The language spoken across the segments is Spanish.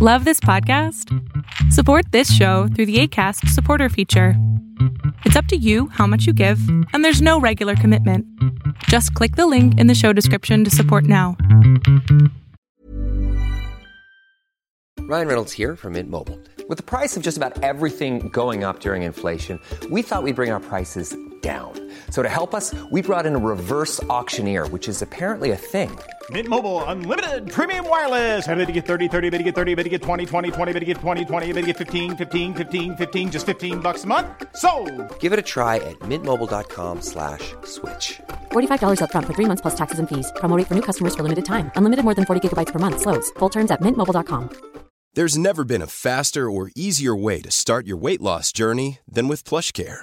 Love this podcast? Support this show through the ACAST supporter feature. It's up to you how much you give, and there's no regular commitment. Just click the link in the show description to support now. Ryan Reynolds here from Mint Mobile. With the price of just about everything going up during inflation, we thought we'd bring our prices down. So to help us, we brought in a reverse auctioneer, which is apparently a thing. Mint Mobile unlimited premium wireless. Ready to get 30, 30, bit to get 30, bit to get 20, 20, 20, bit to get 20, 20, bit to get 15, 15, 15, 15 just 15 bucks a month. So, Give it a try at mintmobile.com slash switch. $45 upfront for three months plus taxes and fees. Promo rate for new customers for limited time. Unlimited more than 40 gigabytes per month. Slows. Full terms at mintmobile.com. There's never been a faster or easier way to start your weight loss journey than with PlushCare.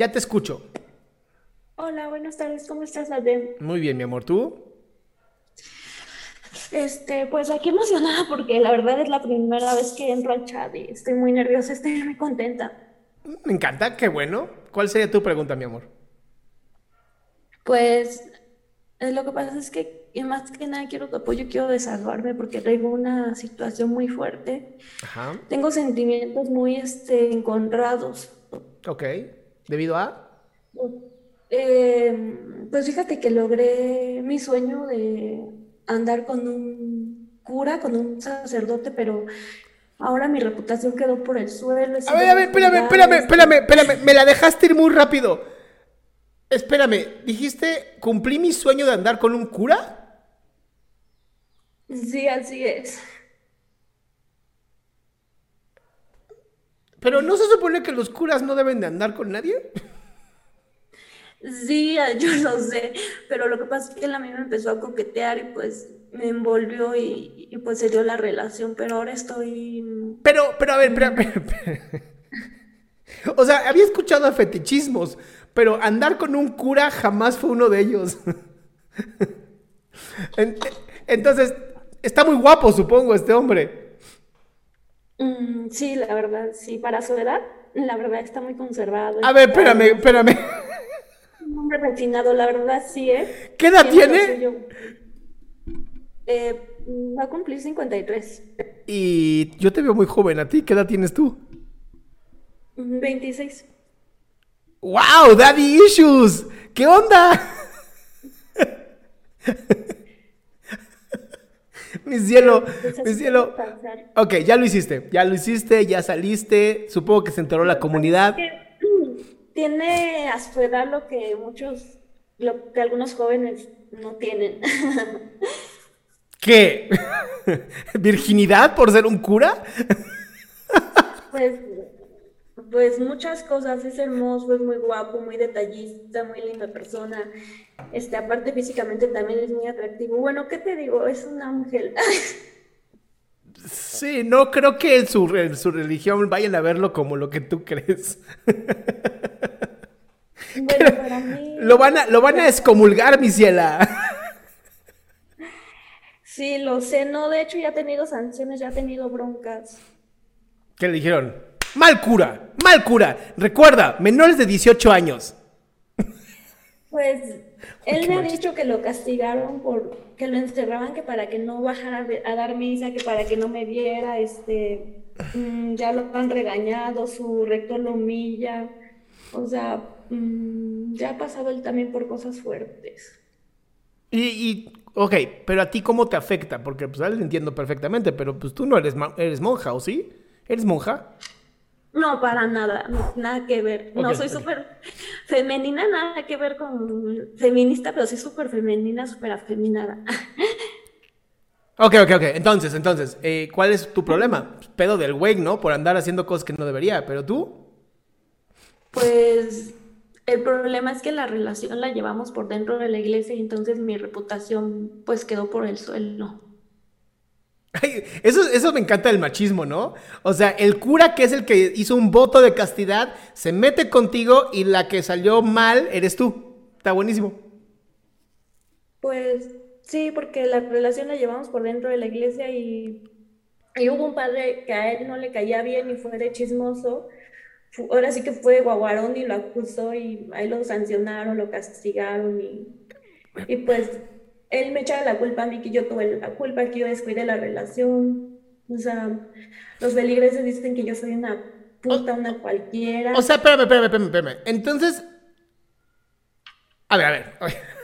Ya te escucho. Hola, buenas tardes, ¿cómo estás, Adem? Muy bien, mi amor. ¿Tú? Este, pues aquí emocionada porque la verdad es la primera vez que entro al chat y estoy muy nerviosa, estoy muy contenta. Me encanta, qué bueno. ¿Cuál sería tu pregunta, mi amor? Pues eh, lo que pasa es que más que nada quiero tu apoyo, quiero desahogarme porque traigo una situación muy fuerte. Ajá. Tengo sentimientos muy este, encontrados. Ok. ¿Debido a? Eh, pues fíjate que logré mi sueño de andar con un cura, con un sacerdote, pero ahora mi reputación quedó por el suelo. A ver, a ver, espérame, espérame, descuidada, espérame, espérame. Me la dejaste ir muy rápido. Espérame, dijiste, cumplí mi sueño de andar con un cura. Sí, así es. Pero ¿no se supone que los curas no deben de andar con nadie? Sí, yo lo sé, pero lo que pasa es que él a mí me empezó a coquetear y pues me envolvió y, y, pues se dio la relación, pero ahora estoy... Pero, pero a ver, espera, espera, espera. O sea, había escuchado a fetichismos, pero andar con un cura jamás fue uno de ellos. En- Entonces, está muy guapo, supongo, este hombre. Mm, sí, la verdad, sí, para su edad, la verdad está muy conservado. A ver, espérame, espérame. Un hombre refinado, la verdad sí, ¿eh? ¿Qué edad Tiene. Eh, va a cumplir 53. Y yo te veo muy joven a ti. ¿Qué edad tienes tú? Mm, 26. ¡Wow! ¡Daddy issues! ¿Qué onda? mi cielo, mi cielo. Ok, ya lo hiciste, ya lo hiciste, ya saliste. Supongo que se enteró la comunidad. Tiene a su edad lo que muchos, lo que algunos jóvenes no tienen. ¿Qué? ¿Virginidad por ser un cura? Pues, pues muchas cosas, es hermoso, es muy guapo, muy detallista, muy linda persona. Este, aparte físicamente también es muy atractivo. Bueno, ¿qué te digo? Es un ángel. Sí, no creo que en su, en su religión vayan a verlo como lo que tú crees. Bueno, para mí, Lo van a, lo van a excomulgar, mi ciela. sí, lo sé, no, de hecho ya ha tenido sanciones, ya ha tenido broncas. ¿Qué le dijeron? Mal cura, mal cura. Recuerda, menores de 18 años. Pues él me ha dicho que lo castigaron por que lo encerraban, que para que no bajara a dar misa, que para que no me viera, este, mm, ya lo han regañado, su rector lo humilla, o sea, mm, ya ha pasado él también por cosas fuertes. Y, y, ok, pero a ti cómo te afecta? Porque pues a él lo entiendo perfectamente, pero pues tú no eres monja, ¿o sí? ¿Eres monja? No, para nada, no, nada que ver. No, soy ok. súper femenina, nada que ver con feminista, pero soy súper femenina, súper afeminada. Ok, ok, ok. Entonces, entonces, eh, ¿cuál es tu problema? Pedo del güey, ¿no? Por andar haciendo cosas que no debería, pero tú... Pues El problema es que la relación la llevamos por dentro de la iglesia y entonces mi reputación pues quedó por el suelo. Eso, eso me encanta del machismo, ¿no? O sea, el cura que es el que hizo un voto de castidad se mete contigo y la que salió mal eres tú. Está buenísimo. Pues sí, porque la relación la llevamos por dentro de la iglesia y, y hubo un padre que a él no le caía bien y fue de chismoso. Ahora sí que fue guaguarón y lo acusó y ahí lo sancionaron, lo castigaron y, y pues él me echaba la culpa a mí que yo tuve la culpa, que yo descuidé la relación. O sea, los feligreses dicen que yo soy una puta, una cualquiera. O sea, espérame, espérame, espérame, espérame. Entonces. A ver, a ver.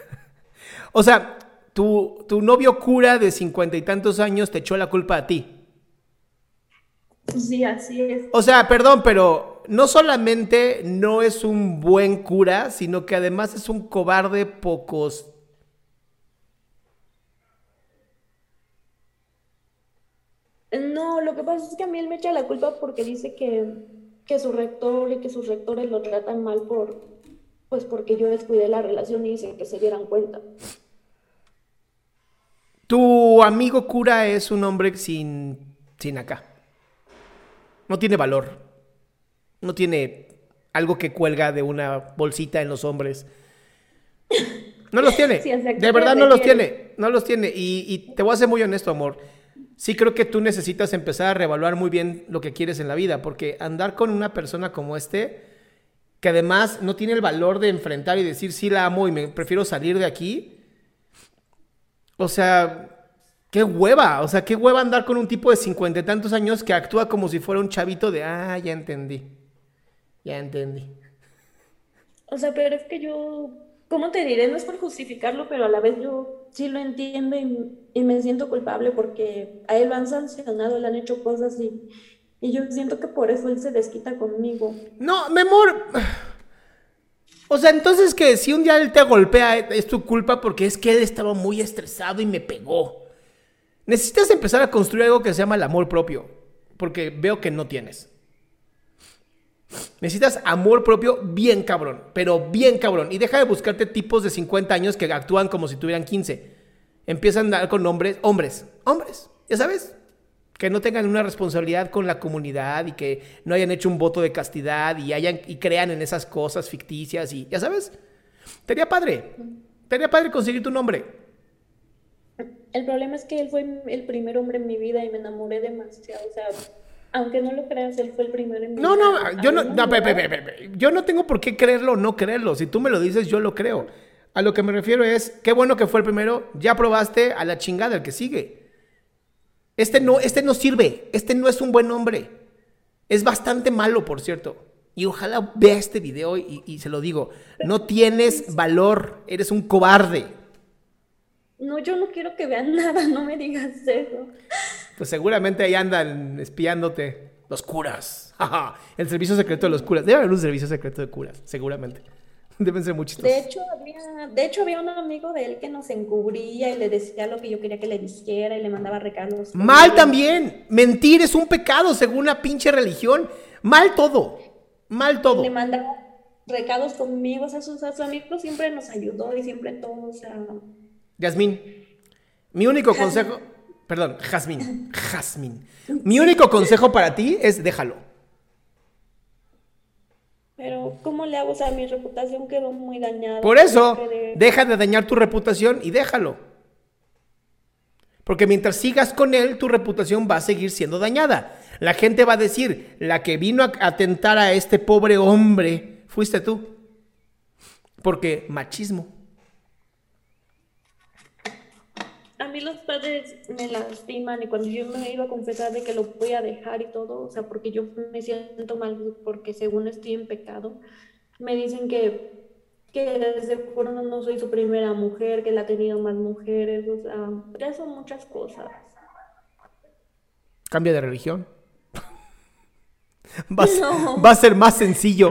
O sea, tu, tu novio cura de cincuenta y tantos años te echó la culpa a ti. sí, así es. O sea, perdón, pero no solamente no es un buen cura, sino que además es un cobarde pocos. No, lo que pasa es que a mí él me echa la culpa porque dice que, que su rector y que sus rectores lo tratan mal por, pues porque yo descuidé la relación y dice que se dieran cuenta. Tu amigo cura es un hombre sin, sin acá. No tiene valor. No tiene algo que cuelga de una bolsita en los hombres. No los tiene. Sí, o sea, ¿qué de verdad no los tiene. No los tiene. Y, y te voy a ser muy honesto, amor. Sí creo que tú necesitas empezar a reevaluar muy bien lo que quieres en la vida. Porque andar con una persona como este, que además no tiene el valor de enfrentar y decir sí la amo y me prefiero salir de aquí. O sea, qué hueva. O sea, qué hueva andar con un tipo de cincuenta y tantos años que actúa como si fuera un chavito de, ah, ya entendí. Ya entendí. O sea, pero es que yo, ¿cómo te diré? No es por justificarlo, pero a la vez yo sí lo entiendo y, me siento culpable porque a él lo han sancionado, le han hecho cosas y, y yo siento que por eso él se desquita conmigo. No, mi amor. O sea, entonces que si un día él te golpea es tu culpa porque es que él estaba muy estresado y me pegó. Necesitas empezar a construir algo que se llama el amor propio. Porque veo que no tienes. Necesitas amor propio bien cabrón, pero bien cabrón. Y deja de buscarte tipos de 50 años que actúan como si tuvieran 15. Empiezan a andar con hombres, hombres, hombres, ya sabes. Que no tengan una responsabilidad con la comunidad y que no hayan hecho un voto de castidad y, hayan, y crean en esas cosas ficticias y, ya sabes. Sería padre. Sería padre conseguir tu nombre. El problema es que él fue el primer hombre en mi vida y me enamoré demasiado. O sea, aunque no lo creas, él fue el primero en No, no, yo no, no, pe- pe- enamorado. pe- pe- yo no tengo por qué creerlo o no creerlo. Si tú me lo dices, yo lo creo. A lo que me refiero es, qué bueno que fue el primero, ya probaste a la chingada el que sigue. Este no, este no sirve, este no es un buen hombre. Es bastante malo, por cierto. Y ojalá vea este video y, y se lo digo. No tienes valor, eres un cobarde. No, yo no quiero que vean nada, no me digas eso. Pues seguramente ahí andan espiándote los curas. el servicio secreto de los curas. Debe haber un servicio secreto de curas, seguramente. Deben ser muy chistosos. De hecho, había, de hecho, había un amigo de él que nos encubría y le decía lo que yo quería que le dijera y le mandaba regalos. Mal también. Mentir es un pecado según la pinche religión. Mal todo. Mal todo. Le mandaba recados conmigo, o sea, su, o sea, su amigo siempre nos ayudó y siempre todo, o sea, Yasmín, mi único consejo. Perdón, Jazmín. Jazmín. Mi único consejo para ti es déjalo. pero ¿cómo le hago? O sea, mi reputación quedó muy dañada. Por eso, deja de dañar tu reputación y déjalo. Porque mientras sigas con él, tu reputación va a seguir siendo dañada. La gente va a decir, la que vino a atentar a este pobre hombre, fuiste tú. Porque machismo. A mí los padres me lastiman y cuando yo me iba a confesar de que lo voy a dejar y todo, o sea, porque yo me siento mal porque según estoy en pecado, me dicen que, que desde fuera no soy su primera mujer, que él ha tenido más mujeres, o sea, ya son muchas cosas. Cambia de religión. Va, a ser- No. va a ser más sencillo.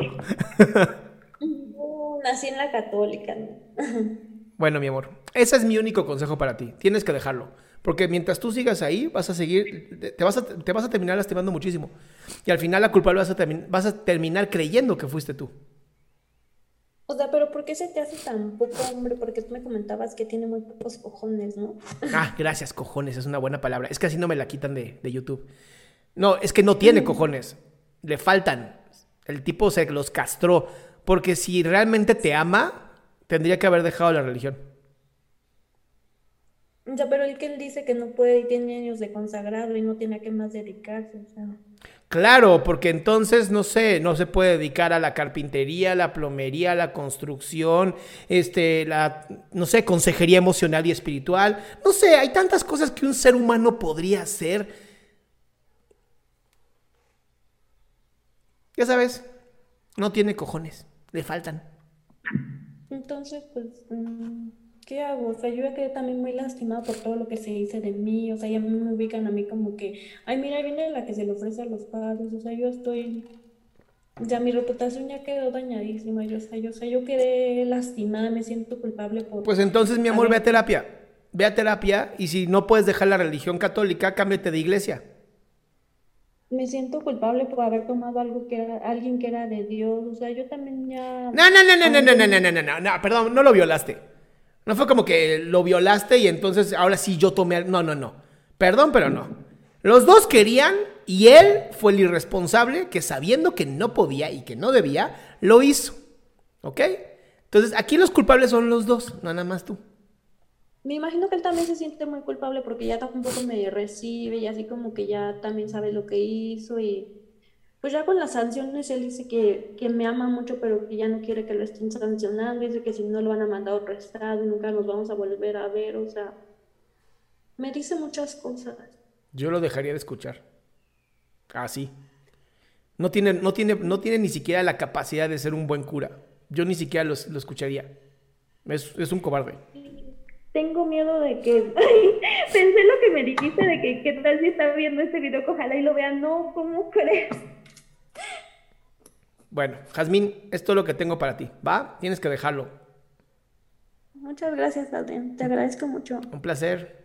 No, nací en la católica, ¿no? Bueno, mi amor, ese es mi único consejo para ti. Tienes que dejarlo. Porque mientras tú sigas ahí, vas a seguir, te- vas a, te vas a terminar lastimando muchísimo. Y al final la culpable vas a, vas a terminar creyendo que fuiste tú. O sea, pero ¿por qué se te hace tan poco hombre? Porque tú me comentabas que tiene muy pocos cojones, ¿no? Ah, gracias, cojones, es una buena palabra. Es que así no me la quitan de, de YouTube. No, es que no tiene cojones. Le faltan. El tipo se los castró. Porque si realmente te ama, tendría que haber dejado la religión. Ya, pero el que él dice que no puede y tiene años de consagrado y no tiene a qué más dedicarse, o sea. Claro, porque entonces, no sé, no se puede dedicar a la carpintería, la plomería, la construcción, este, la, no sé, consejería emocional y espiritual. No sé, hay tantas cosas que un ser humano podría hacer. Ya sabes, no tiene cojones, le faltan. Entonces, pues, mm, ¿qué hago? O sea, yo ya quedé también muy lastimada por todo lo que se dice de mí, o sea, ya me ubican a mí como que, ay, mira, viene la que se le ofrece a los padres, o sea, yo estoy, ya mi reputación ya quedó dañadísima, yo, o sea, yo, o sea, yo quedé lastimada, me siento culpable por... Pues entonces, mi amor, ve a terapia. Ve a terapia y si no puedes dejar la religión católica, cámbiate de iglesia. Me siento culpable por haber tomado algo que era, alguien que era de Dios, o sea, yo también ya... No, no, no, no, no, no, no, no, no, no, no, perdón, no lo violaste. No fue como que lo violaste y entonces ahora sí yo tomé. No, no, no. Perdón, pero no. Los dos querían y él fue el irresponsable que sabiendo que no podía y que no debía, lo hizo. ¿Ok? Entonces aquí los culpables son los dos, no nada más tú. Me imagino que él también se siente muy culpable porque ya tampoco me recibe y así como que ya también sabe lo que hizo y pues ya con las sanciones él dice que, que me ama mucho pero que ya no quiere que lo estén sancionando, dice que si no lo van a mandar a otro estado y nunca nos vamos a volver a ver, o sea, me dice muchas cosas. Yo lo dejaría de escuchar. Así. No tiene, no, tiene, no tiene ni siquiera la capacidad de ser un buen cura. Yo ni siquiera los- lo escucharía. Es, es un cobarde. Tengo miedo de que, pensé lo que me dijiste de que qué tal si está viendo este video, ojalá y lo vea, no, ¿cómo crees? Bueno, Jazmín, esto es lo que tengo para ti. ¿Va? Tienes que dejarlo. Muchas gracias, Adrián, te agradezco mucho. Un placer.